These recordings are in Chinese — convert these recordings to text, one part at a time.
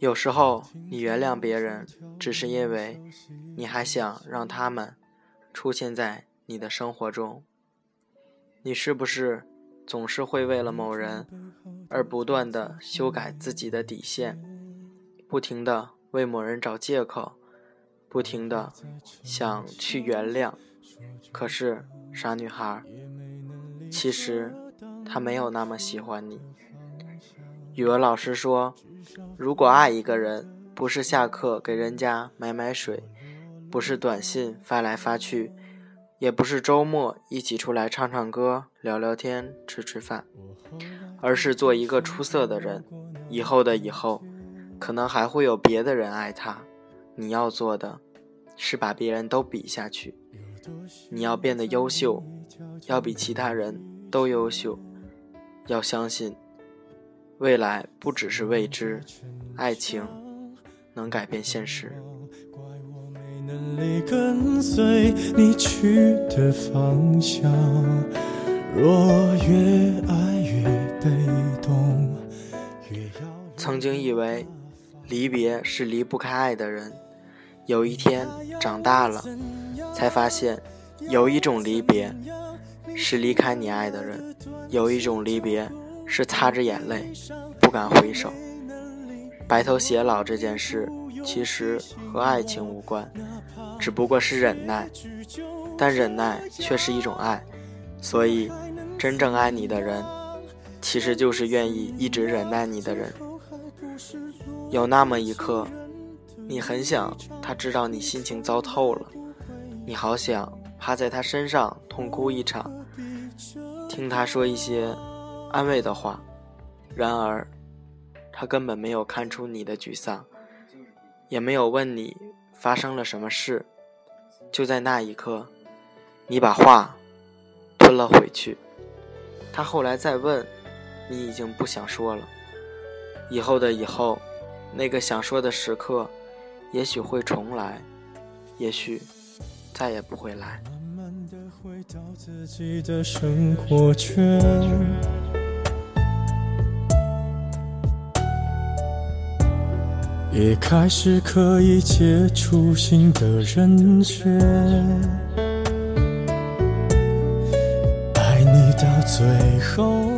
有时候，你原谅别人，只是因为你还想让他们出现在你的生活中。你是不是总是会为了某人而不断的修改自己的底线，不停的为某人找借口，不停的想去原谅？可是，傻女孩，其实他没有那么喜欢你。语文老师说：“如果爱一个人，不是下课给人家买买水，不是短信发来发去，也不是周末一起出来唱唱歌、聊聊天、吃吃饭，而是做一个出色的人。以后的以后，可能还会有别的人爱他。你要做的，是把别人都比下去。你要变得优秀，要比其他人都优秀。要相信。”未来不只是未知，爱情能改变现实。曾经以为离别是离不开爱的人，有一天长大了，才发现有一种离别是离开你爱的人，有一种离别。是擦着眼泪，不敢回首。白头偕老这件事，其实和爱情无关，只不过是忍耐。但忍耐却是一种爱，所以真正爱你的人，其实就是愿意一直忍耐你的人。有那么一刻，你很想他知道你心情糟透了，你好想趴在他身上痛哭一场，听他说一些。安慰的话，然而，他根本没有看出你的沮丧，也没有问你发生了什么事。就在那一刻，你把话吞了回去。他后来再问，你已经不想说了。以后的以后，那个想说的时刻，也许会重来，也许再也不会来。慢慢的回到自己的生活也开始可以接触新的人选。爱你到最后。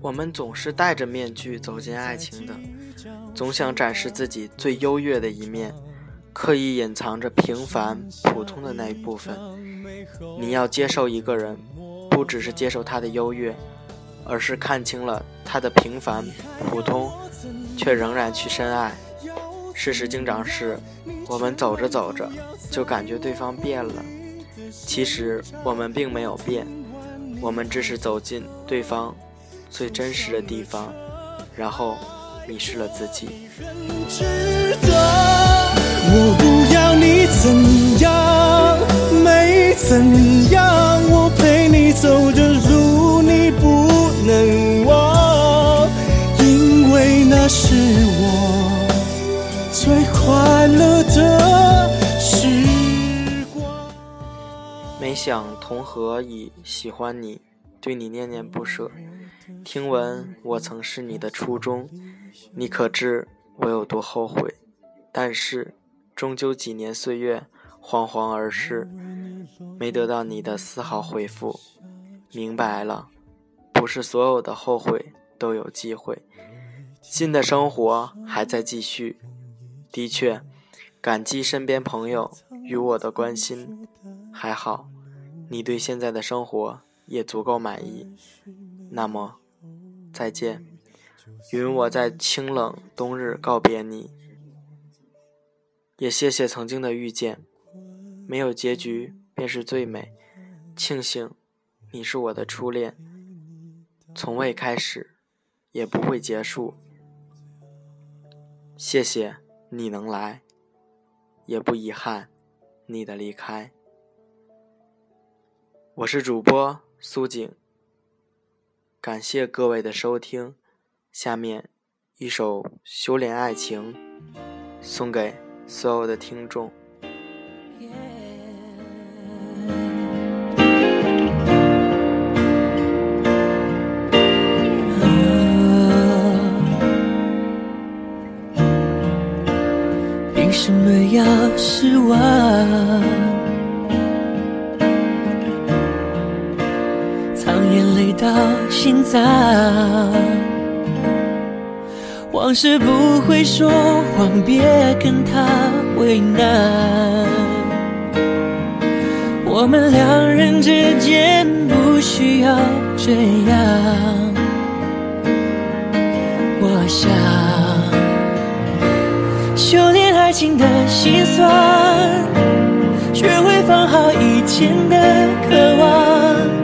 我们总是戴着面具走进爱情的，总想展示自己最优越的一面，刻意隐藏着平凡普通的那一部分。你要接受一个人，不只是接受他的优越，而是看清了他的平凡普通。却仍然去深爱。事实经常是，我们走着走着就感觉对方变了，其实我们并没有变，我们只是走进对方最真实的地方，然后迷失了自己。我不要你怎样，没怎样，想同何以喜欢你，对你念念不舍。听闻我曾是你的初衷，你可知我有多后悔？但是终究几年岁月惶惶而逝，没得到你的丝毫回复。明白了，不是所有的后悔都有机会。新的生活还在继续，的确，感激身边朋友与我的关心。还好，你对现在的生活也足够满意。那么，再见，允我在清冷冬日告别你。也谢谢曾经的遇见，没有结局便是最美。庆幸，你是我的初恋，从未开始，也不会结束。谢谢你能来，也不遗憾你的离开。我是主播苏景。感谢各位的收听下面一首修炼爱情送给所有的听众。凭什么要失望？到心脏，往事不会说谎，别跟他为难。我们两人之间不需要这样。我想修炼爱情的心酸，学会放好以前的渴望。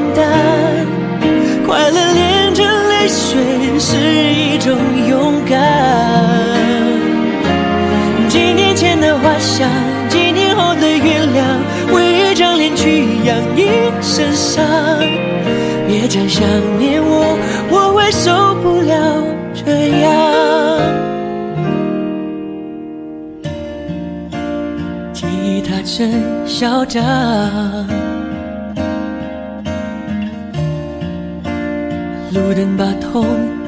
是一种勇敢。几年前的花香，几年后的原谅，为一张脸去养一身伤。别再想念我，我会受不了这样。吉他真嚣张，路灯把痛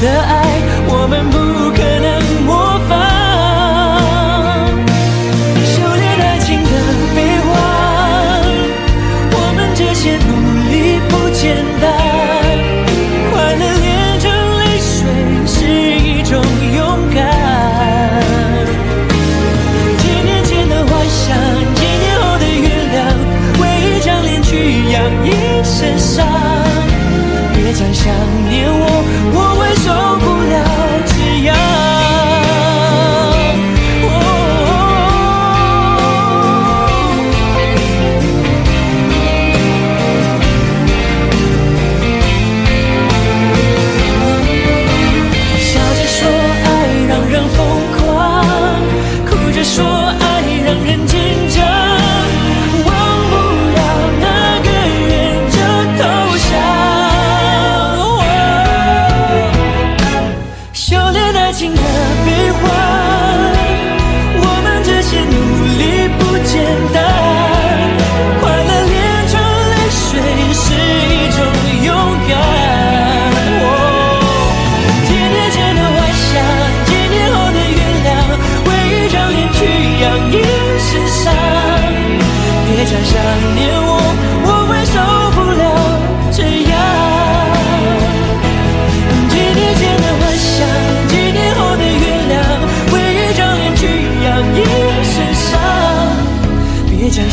的爱，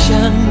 想。